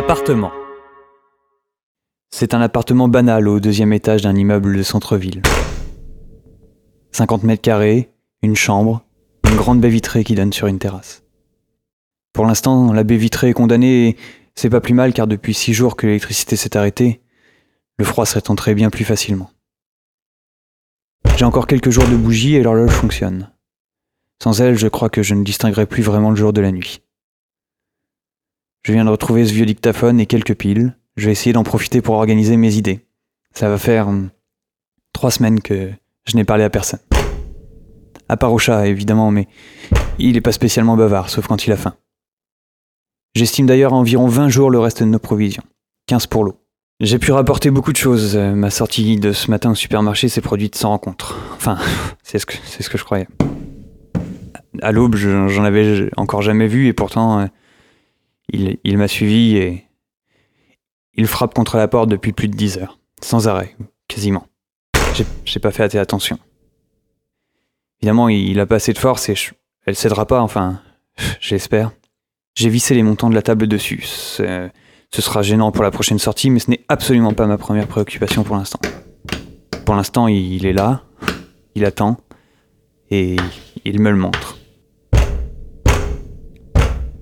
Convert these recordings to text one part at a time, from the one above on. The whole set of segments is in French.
L'appartement. C'est un appartement banal au deuxième étage d'un immeuble de centre-ville. 50 mètres carrés, une chambre, une grande baie vitrée qui donne sur une terrasse. Pour l'instant, la baie vitrée est condamnée et c'est pas plus mal car depuis six jours que l'électricité s'est arrêtée, le froid serait entré bien plus facilement. J'ai encore quelques jours de bougie et l'horloge fonctionne. Sans elle, je crois que je ne distinguerai plus vraiment le jour de la nuit. Je viens de retrouver ce vieux dictaphone et quelques piles. Je vais essayer d'en profiter pour organiser mes idées. Ça va faire hum, trois semaines que je n'ai parlé à personne. À part au chat, évidemment, mais il n'est pas spécialement bavard, sauf quand il a faim. J'estime d'ailleurs à environ 20 jours le reste de nos provisions. 15 pour l'eau. J'ai pu rapporter beaucoup de choses. Euh, Ma sortie de ce matin au supermarché s'est produite sans rencontre. Enfin, c'est ce ce que je croyais. À l'aube, je- j'en avais encore jamais vu et pourtant, euh, il, m'a suivi et il frappe contre la porte depuis plus de 10 heures. Sans arrêt, quasiment. J'ai- pas fait attention. Évidemment, il a pas assez de force et elle cédera pas, enfin, j'espère. J'ai vissé les montants de la table dessus. Ce sera gênant pour la prochaine sortie, mais ce n'est absolument pas ma première préoccupation pour l'instant. Pour l'instant, il est là, il attend, et il me le montre.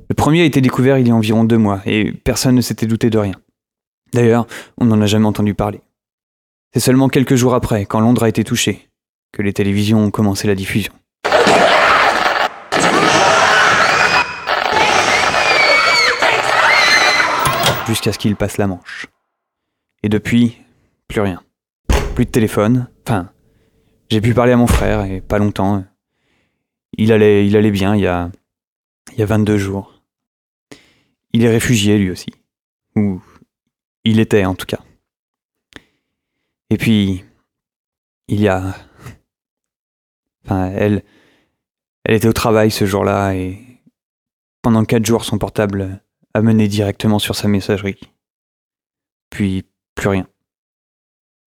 Le premier a été découvert il y a environ deux mois, et personne ne s'était douté de rien. D'ailleurs, on n'en a jamais entendu parler. C'est seulement quelques jours après, quand Londres a été touché, que les télévisions ont commencé la diffusion. Jusqu'à ce qu'il passe la Manche. Et depuis, plus rien. Plus de téléphone. Enfin, j'ai pu parler à mon frère, et pas longtemps. Il allait, il allait bien il y a, il y a 22 jours. Il est réfugié lui aussi. Ou il était en tout cas. Et puis, il y a... Enfin, elle... Elle était au travail ce jour-là et pendant quatre jours son portable a mené directement sur sa messagerie. Puis plus rien.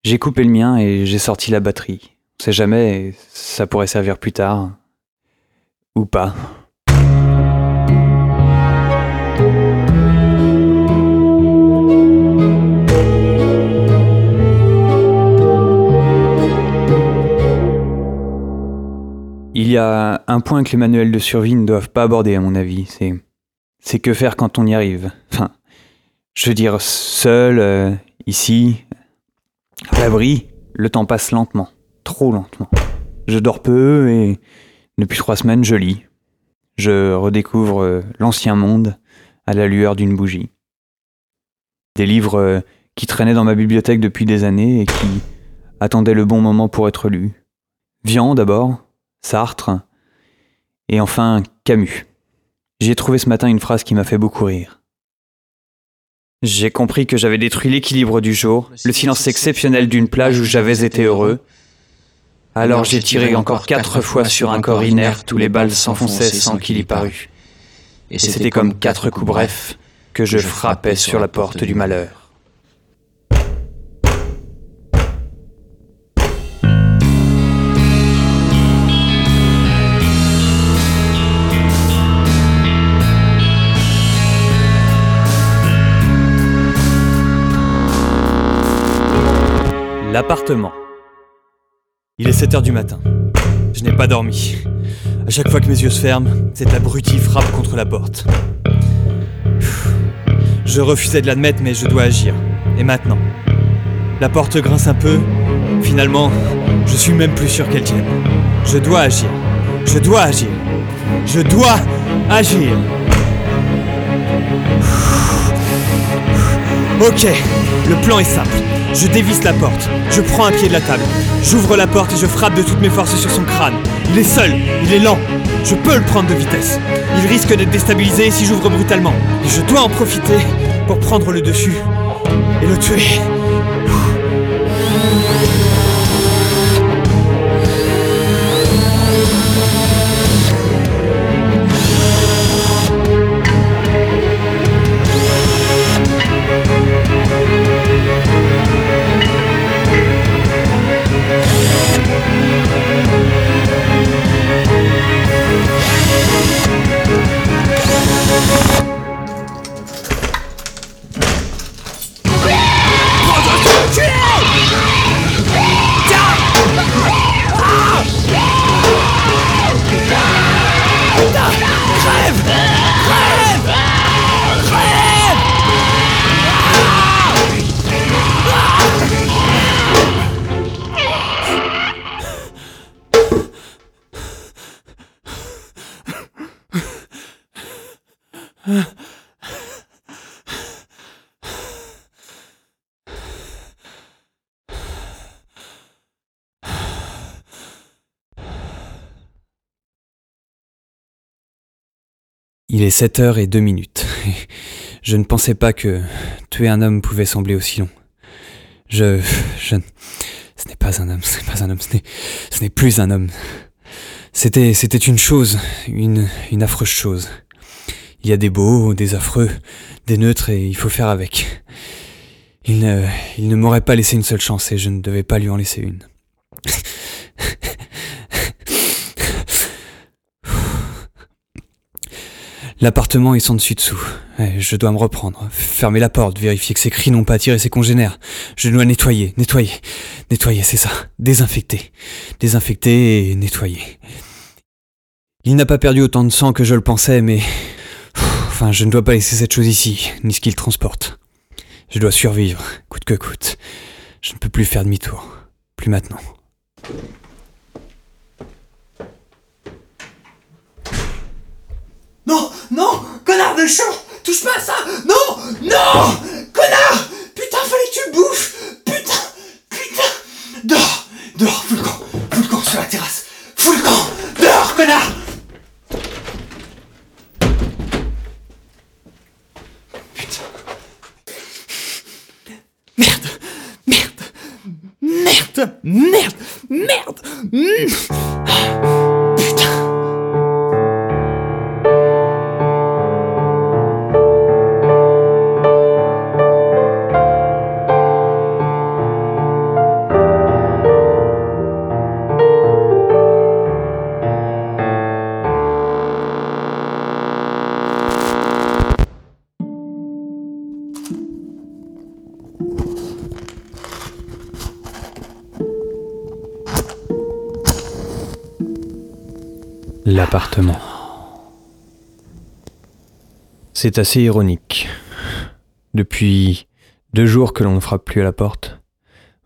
J'ai coupé le mien et j'ai sorti la batterie. On sait jamais, ça pourrait servir plus tard. Ou pas. Il y a un point que les manuels de survie ne doivent pas aborder, à mon avis. C'est, c'est que faire quand on y arrive. Enfin, je veux dire, seul, euh, ici, à l'abri, le temps passe lentement. Trop lentement. Je dors peu et depuis trois semaines, je lis. Je redécouvre euh, l'ancien monde à la lueur d'une bougie. Des livres euh, qui traînaient dans ma bibliothèque depuis des années et qui attendaient le bon moment pour être lus. Vian d'abord, Sartre, et enfin Camus. J'ai trouvé ce matin une phrase qui m'a fait beaucoup rire. J'ai compris que j'avais détruit l'équilibre du jour, le silence exceptionnel d'une plage où j'avais été heureux. Alors j'ai tiré encore quatre fois sur un corps inerte où les balles s'enfonçaient sans qu'il y parût. Et c'était comme quatre coups brefs que je frappais sur la porte du malheur. L'appartement. Il est 7 heures du matin. Je n'ai pas dormi. À chaque fois que mes yeux se ferment, cet abruti frappe contre la porte. Je refusais de l'admettre, mais je dois agir. Et maintenant La porte grince un peu. Finalement, je suis même plus sûr qu'elle tienne. Je dois agir. Je dois agir. Je dois agir. Ok, le plan est simple. Je dévisse la porte, je prends un pied de la table, j'ouvre la porte et je frappe de toutes mes forces sur son crâne. Il est seul, il est lent, je peux le prendre de vitesse. Il risque d'être déstabilisé si j'ouvre brutalement. Et je dois en profiter pour prendre le dessus et le tuer. Il est 7 heures et 2 minutes. Je ne pensais pas que tuer un homme pouvait sembler aussi long. Je. Je. Ce n'est pas un homme, ce n'est pas un homme, ce n'est. Plus un homme. C'était. C'était une chose, une. une affreuse chose. Il y a des beaux, des affreux, des neutres et il faut faire avec. Il ne. Il ne m'aurait pas laissé une seule chance et je ne devais pas lui en laisser une. L'appartement est sans dessus-dessous. Je dois me reprendre, fermer la porte, vérifier que ces cris n'ont pas attiré ses congénères. Je dois nettoyer, nettoyer, nettoyer, c'est ça. Désinfecter. Désinfecter et nettoyer. Il n'a pas perdu autant de sang que je le pensais, mais... Enfin, je ne dois pas laisser cette chose ici, ni ce qu'il transporte. Je dois survivre, coûte que coûte. Je ne peux plus faire demi-tour. Plus maintenant. Non, non, connard de chien, touche pas à ça, non, non, connard, putain, fallait que tu bouffes, putain, putain, dehors, dehors, fous le camp, fous le camp sur la terrasse, fous le camp, dehors, connard. Putain. Merde, merde, merde, merde, merde, mm. C'est assez ironique. Depuis deux jours que l'on ne frappe plus à la porte,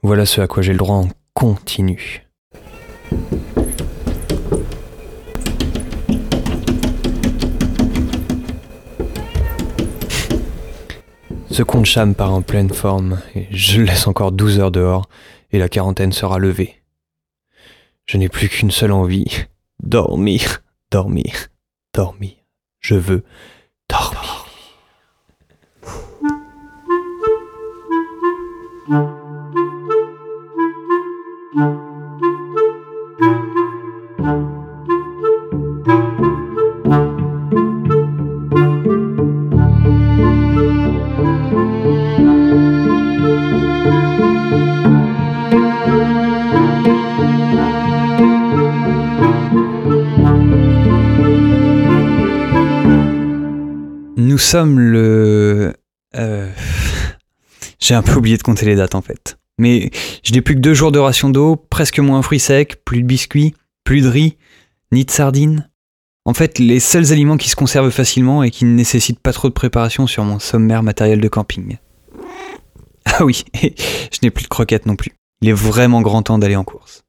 voilà ce à quoi j'ai le droit en continu. Ce compte cham part en pleine forme, et je laisse encore 12 heures dehors, et la quarantaine sera levée. Je n'ai plus qu'une seule envie, dormir, dormir, dormir. Je veux dormir. Nous sommes le... J'ai un peu oublié de compter les dates en fait. Mais je n'ai plus que deux jours de ration d'eau, presque moins fruits secs, plus de biscuits, plus de riz, ni de sardines. En fait, les seuls aliments qui se conservent facilement et qui ne nécessitent pas trop de préparation sur mon sommaire matériel de camping. Ah oui, je n'ai plus de croquettes non plus. Il est vraiment grand temps d'aller en course.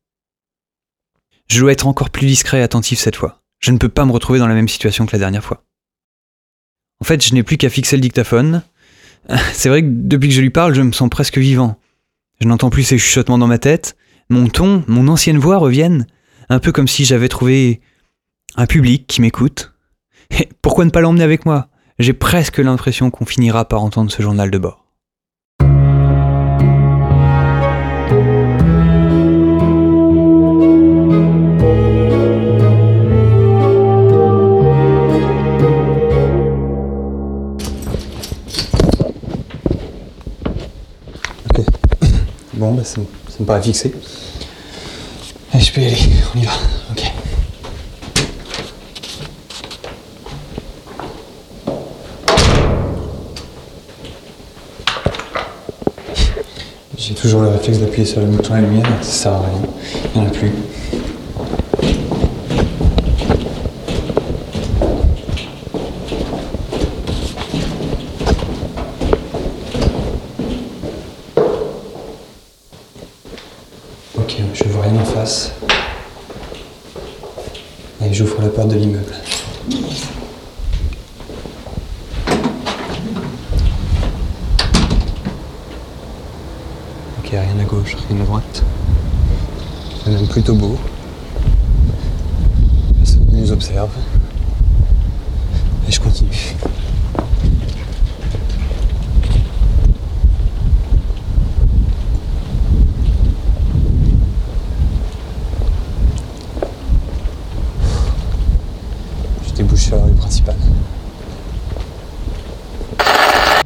Je dois être encore plus discret et attentif cette fois. Je ne peux pas me retrouver dans la même situation que la dernière fois. En fait, je n'ai plus qu'à fixer le dictaphone. C'est vrai que depuis que je lui parle, je me sens presque vivant. Je n'entends plus ces chuchotements dans ma tête. Mon ton, mon ancienne voix reviennent. Un peu comme si j'avais trouvé un public qui m'écoute. Pourquoi ne pas l'emmener avec moi? J'ai presque l'impression qu'on finira par entendre ce journal de bord. Bon, bah ça, me paraît fixé. Allez, je peux y aller, on y va. Ok. J'ai toujours le réflexe d'appuyer sur le bouton à lumière, ça sert à rien. Il n'y en a plus. Ok, je vois rien en face. Et j'ouvre la porte de l'immeuble. Rien à gauche, rien à droite. C'est même plutôt beau. Personne ne nous observe. Et je continue. Je débouche sur la rue principale.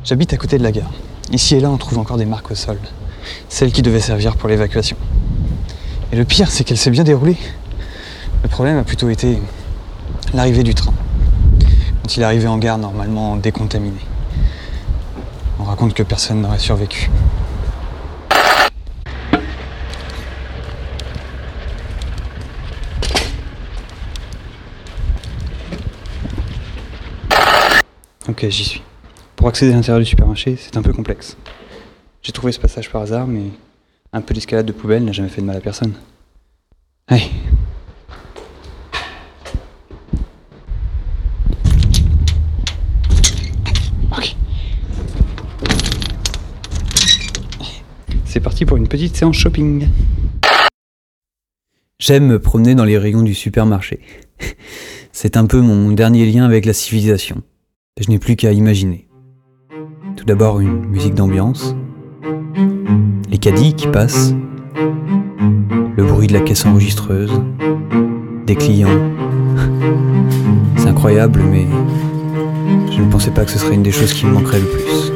J'habite à côté de la gare. Ici et là, on trouve encore des marques au sol. Celles qui devaient servir pour l'évacuation. Et le pire, c'est qu'elle s'est bien déroulée. Le problème a plutôt été l'arrivée du train. Quand il arrivé en gare, normalement décontaminé. On raconte que personne n'aurait survécu. Ok, j'y suis. Pour accéder à l'intérieur du supermarché, c'est un peu complexe. J'ai trouvé ce passage par hasard, mais un peu d'escalade de poubelle n'a jamais fait de mal à personne. Allez. C'est parti pour une petite séance shopping. J'aime me promener dans les rayons du supermarché. C'est un peu mon dernier lien avec la civilisation. Je n'ai plus qu'à imaginer. Tout d'abord une musique d'ambiance, les caddies qui passent, le bruit de la caisse enregistreuse, des clients. C'est incroyable, mais je ne pensais pas que ce serait une des choses qui me manquerait le plus.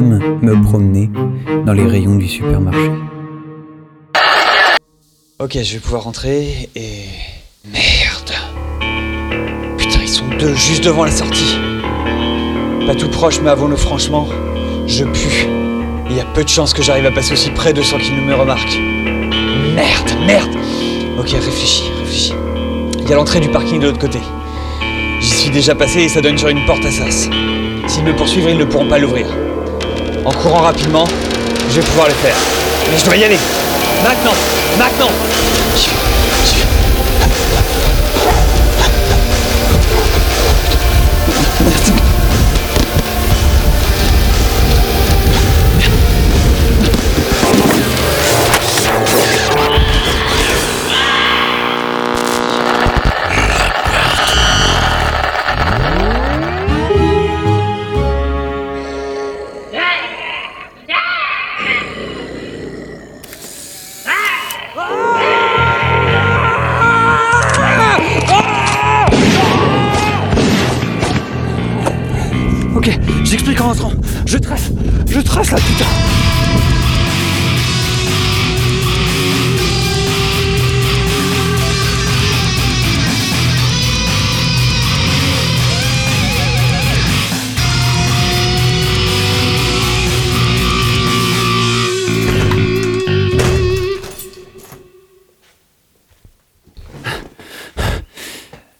Me promener dans les rayons du supermarché. Ok, je vais pouvoir rentrer et. Merde Putain, ils sont deux juste devant la sortie. Pas tout proche, mais avouons-le franchement, je pue. Il y a peu de chances que j'arrive à passer aussi près de sans qu'ils ne me remarquent. Merde, merde Ok, réfléchis, réfléchis. Il y a l'entrée du parking de l'autre côté. J'y suis déjà passé et ça donne sur une porte à sas. S'ils me poursuivent, ils ne pourront pas l'ouvrir. En courant rapidement, je vais pouvoir le faire. Mais je dois y aller. Maintenant Maintenant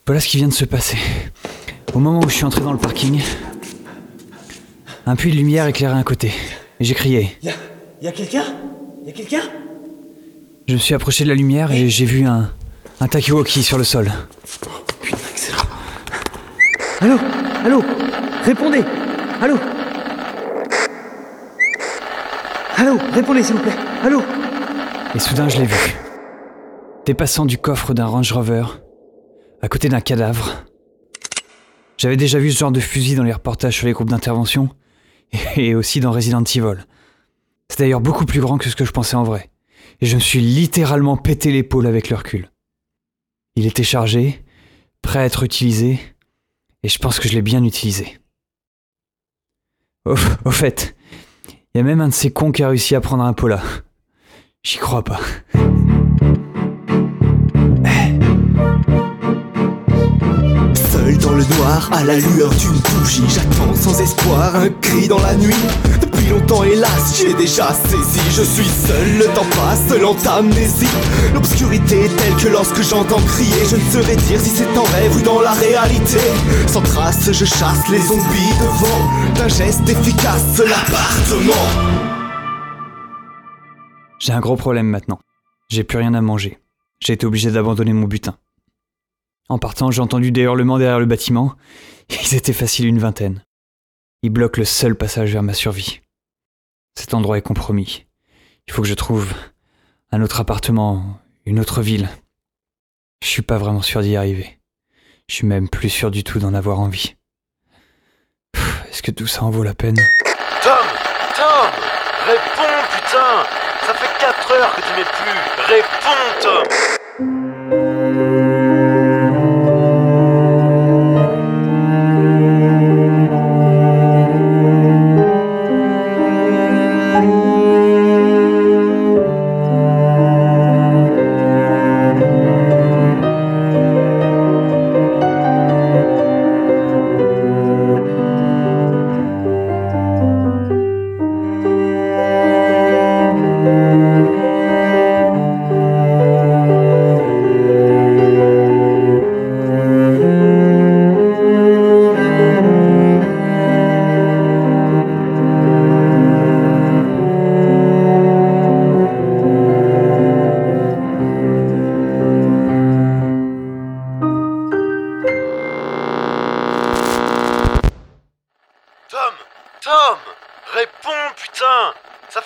Voilà ce qui vient de se passer. Au moment où je suis entré dans le parking, un puits de lumière éclairait un côté. Et j'ai crié. Y'a y a quelqu'un? Y'a quelqu'un? Je me suis approché de la lumière et j'ai vu un, un Takiwoki sur le sol. Putain, excellent. Allô? Allô? Répondez Allô? Allô? Répondez s'il vous plaît Allô? Et soudain, je l'ai vu. Dépassant du coffre d'un Range Rover, à côté d'un cadavre. J'avais déjà vu ce genre de fusil dans les reportages sur les groupes d'intervention, et aussi dans Resident Evil. C'est d'ailleurs beaucoup plus grand que ce que je pensais en vrai, et je me suis littéralement pété l'épaule avec le recul. Il était chargé, prêt à être utilisé, et je pense que je l'ai bien utilisé. Au, fait, il y a même un de ces cons qui a réussi à prendre un Pola. J'y crois pas. Dans le noir, à la lueur d'une bougie. J'attends sans espoir un cri dans la nuit. Depuis longtemps, hélas, j'ai déjà saisi. Je suis seul, le temps passe, lente amnésie. L'obscurité est telle que lorsque j'entends crier, je ne saurais dire si c'est en rêve ou dans la réalité. Sans trace, je chasse les zombies devant d'un geste efficace l'appartement. J'ai un gros problème maintenant. J'ai plus rien à manger. J'ai été obligé d'abandonner mon butin. En partant, j'ai entendu des hurlements derrière le bâtiment. Ils étaient faciles une vingtaine. Ils bloquent le seul passage vers ma survie. Cet endroit est compromis. Il faut que je trouve un autre appartement, une autre ville. Je suis pas vraiment sûr d'y arriver. Je suis même plus sûr du tout d'en avoir envie. Est-ce que tout ça en vaut la peine? Tom Tom Réponds, putain Ça fait 4 heures que tu m'es plus Réponds, Tom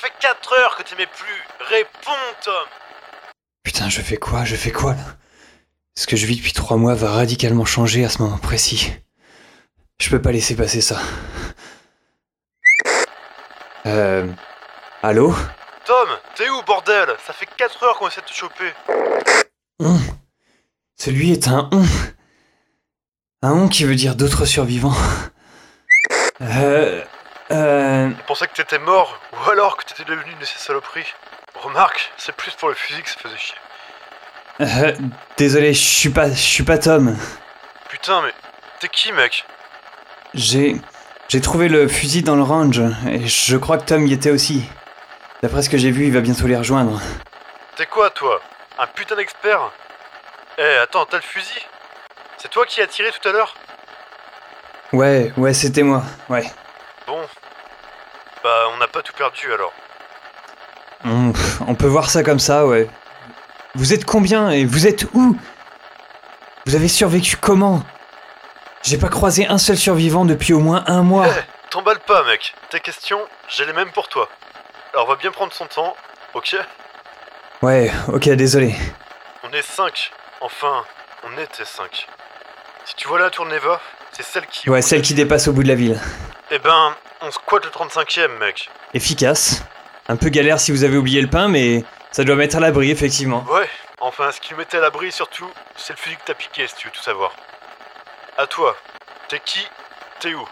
fait 4 heures que tu m'es plus Réponds, Tom Putain, je fais quoi? Je fais quoi là? Ce que je vis depuis trois mois va radicalement changer à ce moment précis. Je peux pas laisser passer ça. Euh. Allô? Tom, t'es où, bordel? Ça fait 4 heures qu'on essaie de te choper. On. Celui est un on. Un on qui veut dire d'autres survivants. Euh. Euh. On pensait que t'étais mort, ou alors que t'étais devenu une de ces saloperies. Remarque, c'est plus pour le fusil que ça faisait chier. euh, désolé, je suis pas. Je suis pas Tom. Putain, mais t'es qui, mec? J'ai. J'ai trouvé le fusil dans le range, et je crois que Tom y était aussi. D'après ce que j'ai vu, il va bientôt les rejoindre. T'es quoi, toi? Un putain d'expert? Eh, attends, t'as le fusil? C'est toi qui as tiré tout à l'heure? Ouais, ouais, c'était moi, ouais. Bon. Bah, on n'a pas tout perdu alors. On, on peut voir ça comme ça, ouais. Vous êtes combien et vous êtes où? Vous avez survécu comment? J'ai pas croisé un seul survivant depuis au moins un mois. Eh, t'emballe pas, mec. Tes questions, j'ai les mêmes pour toi. Alors, on va bien prendre son temps, ok? Ouais, ok, désolé. On est 5. Enfin, on était 5. Si tu vois la tour Neva, c'est celle qui. Ouais, celle qui dépasse au bout de la ville. Eh ben, on squatte le 35ème, mec. Efficace. Un peu galère si vous avez oublié le pain, mais ça doit mettre à l'abri, effectivement. Ouais, enfin, ce qui me mettait à l'abri surtout, c'est le fusil que t'as piqué, si tu veux tout savoir. À toi. T'es qui? T'es où?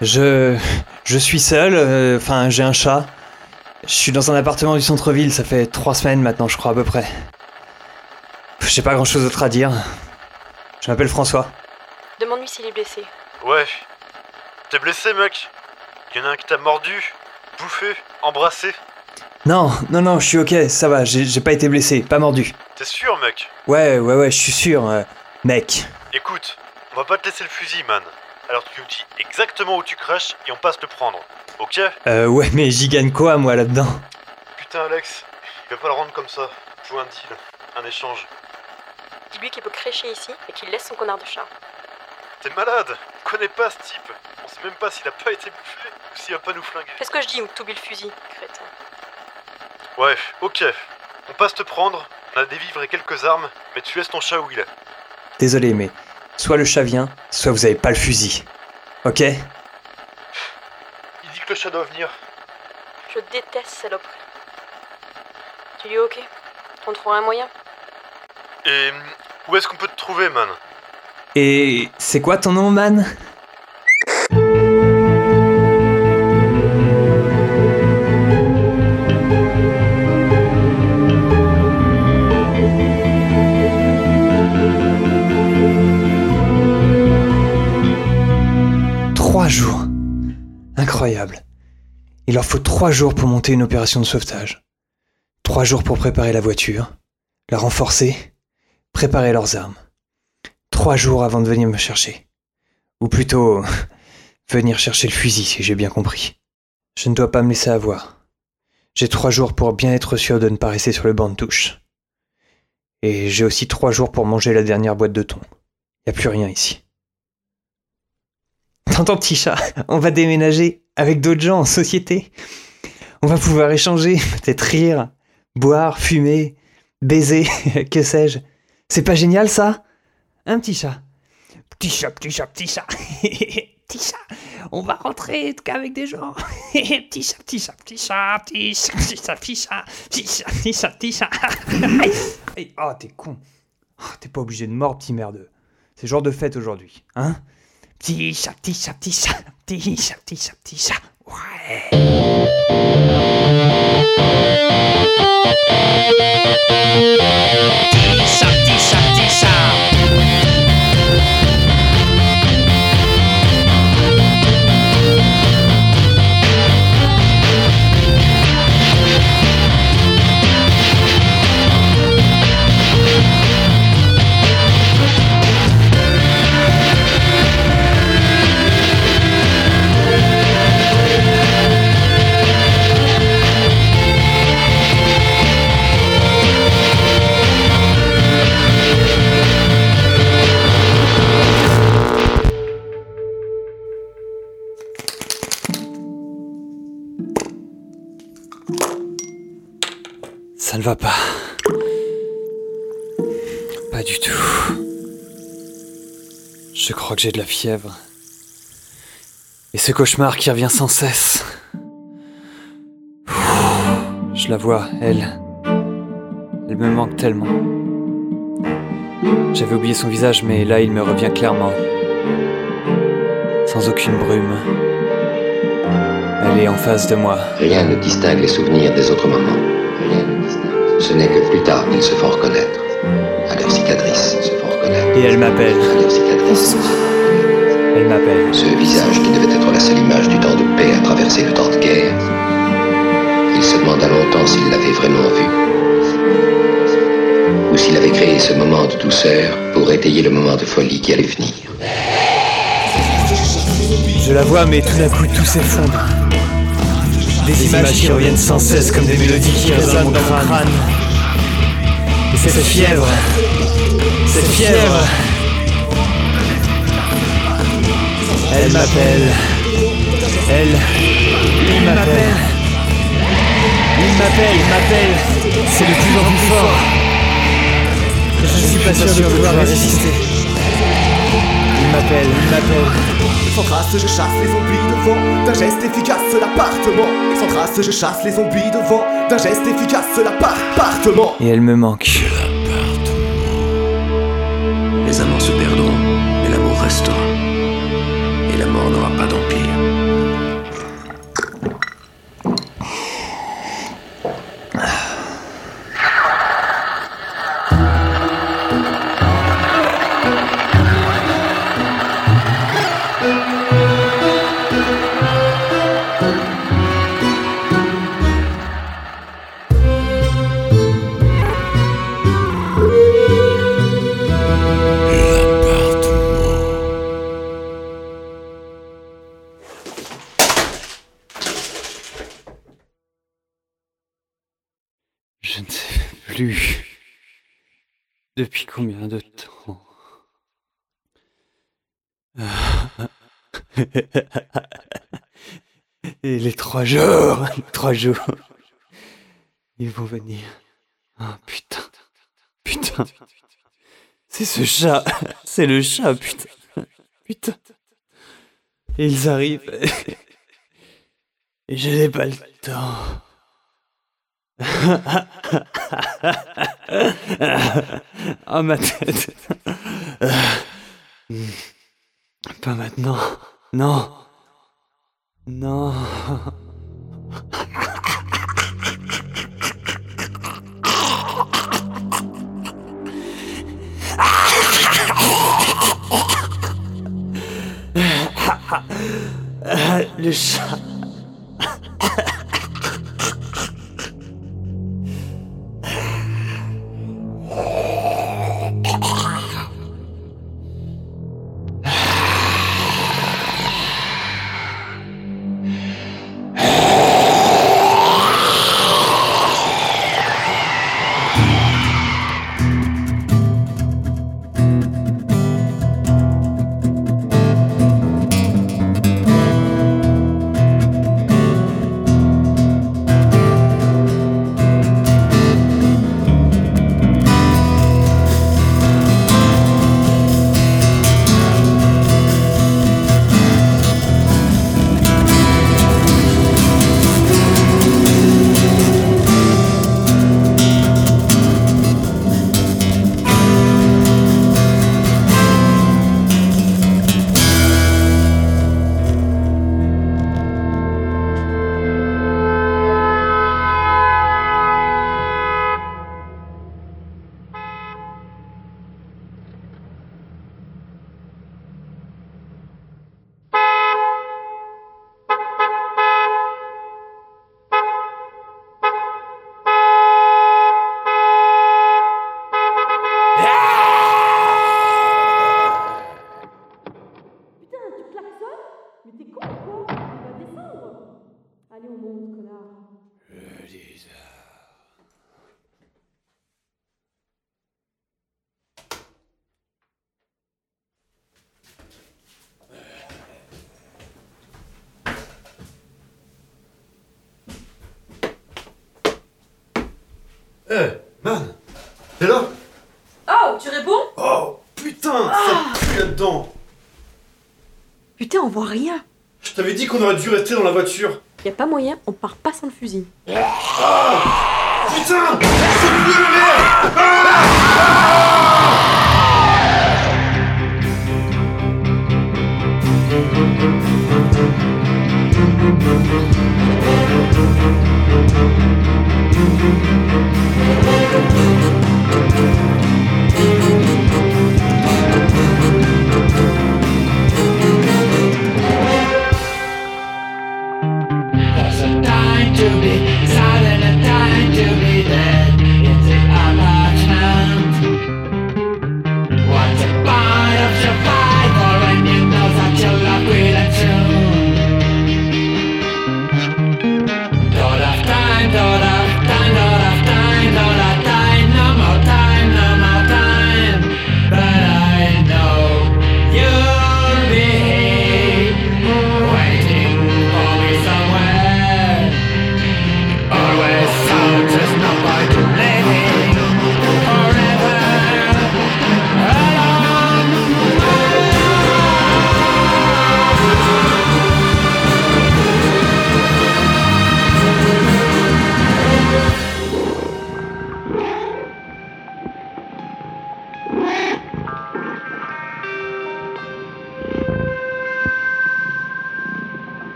Je. Je suis seul, euh, enfin, j'ai un chat. Je suis dans un appartement du centre-ville, ça fait trois semaines maintenant, je crois, à peu près. J'ai pas grand chose d'autre à dire. Je m'appelle François. Demande-lui s'il est blessé. Ouais. T'es blessé, mec Y'en a un qui t'a mordu, bouffé, embrassé. Non, non, non, je suis ok, ça va, j'ai pas été blessé, pas mordu. T'es sûr, mec? Ouais, ouais, ouais, je suis sûr, euh, mec. Écoute, on va pas te laisser le fusil, man. Alors tu nous dis exactement où tu craches et on passe le prendre. Ok? Euh, ouais, mais j'y gagne quoi, moi, là-dedans? Putain, Alex, il va pas le rendre comme ça. Joue un deal, un échange. Dis-lui qu'il peut crécher ici et qu'il laisse son connard de chat. T'es malade On connaît pas ce type. On sait même pas s'il a pas été bouffé ou s'il va pas nous flinguer. Fais ce que je dis ou t'oublies le fusil, crétin. Ouais, ok. On passe te prendre, on a des vivres et quelques armes, mais tu laisses ton chat où il est. Désolé, mais soit le chat vient, soit vous avez pas le fusil. Ok? Il dit que le chat doit venir. Je déteste saloperie. Tu lui es ok? On trouvera un moyen? Et où est-ce qu'on peut te trouver, man? Et c'est quoi ton nom, man? Jours. Incroyable. Il leur faut trois jours pour monter une opération de sauvetage. Trois jours pour préparer la voiture, la renforcer, préparer leurs armes. Trois jours avant de venir me chercher. Ou plutôt, venir chercher le fusil, si j'ai bien compris. Je ne dois pas me laisser avoir. J'ai trois jours pour bien être sûr de ne pas rester sur le banc de touche. Et j'ai aussi trois jours pour manger la dernière boîte de thon. Y a plus rien ici. T'entends, petit chat? On va déménager avec d'autres gens en société. On va pouvoir échanger, peut-être rire, boire, fumer, baiser, que sais-je. C'est pas génial ça? Un petit chat Petit chat, petit chat, petit chat. petit chat. On va rentrer qu'avec des gens. petit chat, petit chat, petit chat, petit chat, petit chat, petit chat, petit chat, petit chat, Oh, t'es con. Oh, T'es pas obligé de mordre, petit merdeux. C'est genre de fête aujourd'hui, hein Petit chat, petit chat, petit chat, petit chat, petit chat, petit chat. 坏。上地上地上。Que j'ai de la fièvre. Et ce cauchemar qui revient sans cesse. Je la vois, elle. Elle me manque tellement. J'avais oublié son visage, mais là il me revient clairement. Sans aucune brume. Elle est en face de moi. Rien ne distingue les souvenirs des autres moments. Rien ne distingue. Ce n'est que plus tard qu'ils se font reconnaître. À leur cicatrice, se font reconnaître. Et elle m'appelle. À leur cicatrice. Elle m'appelle. Ce visage qui devait être la seule image du temps de paix a traversé le temps de guerre. Il se demanda longtemps s'il l'avait vraiment vu. Ou s'il avait créé ce moment de douceur pour étayer le moment de folie qui allait venir. Je la vois, mais tout d'un coup, tout s'effondre. Des images qui reviennent sans cesse comme des mélodies qui résonnent dans mon crâne. Et cette fièvre, cette fièvre, elle m'appelle. Elle, il m'appelle. Il m'appelle, il m'appelle. C'est de plus en plus fort. Je ne suis pas sûr de pouvoir résister. Il m'appelle, il m'appelle. Sans trace, je chasse les zombies devant d'un geste efficace l'appartement. Sans trace, je chasse les zombies devant d'un geste efficace l'appartement. Et elle me manque. Je ne sais plus. Depuis combien de temps Et les trois jours, trois jours, ils vont venir. Ah putain, putain, c'est ce chat, c'est le chat, putain, putain. Et ils arrivent. Et je n'ai pas le temps. Ah, ma tête. Pas maintenant. Non. Non. Le chat. on voit rien. Je t'avais dit qu'on aurait dû rester dans la voiture. Y a pas moyen, on part pas sans le fusil. Ah Putain C'est ah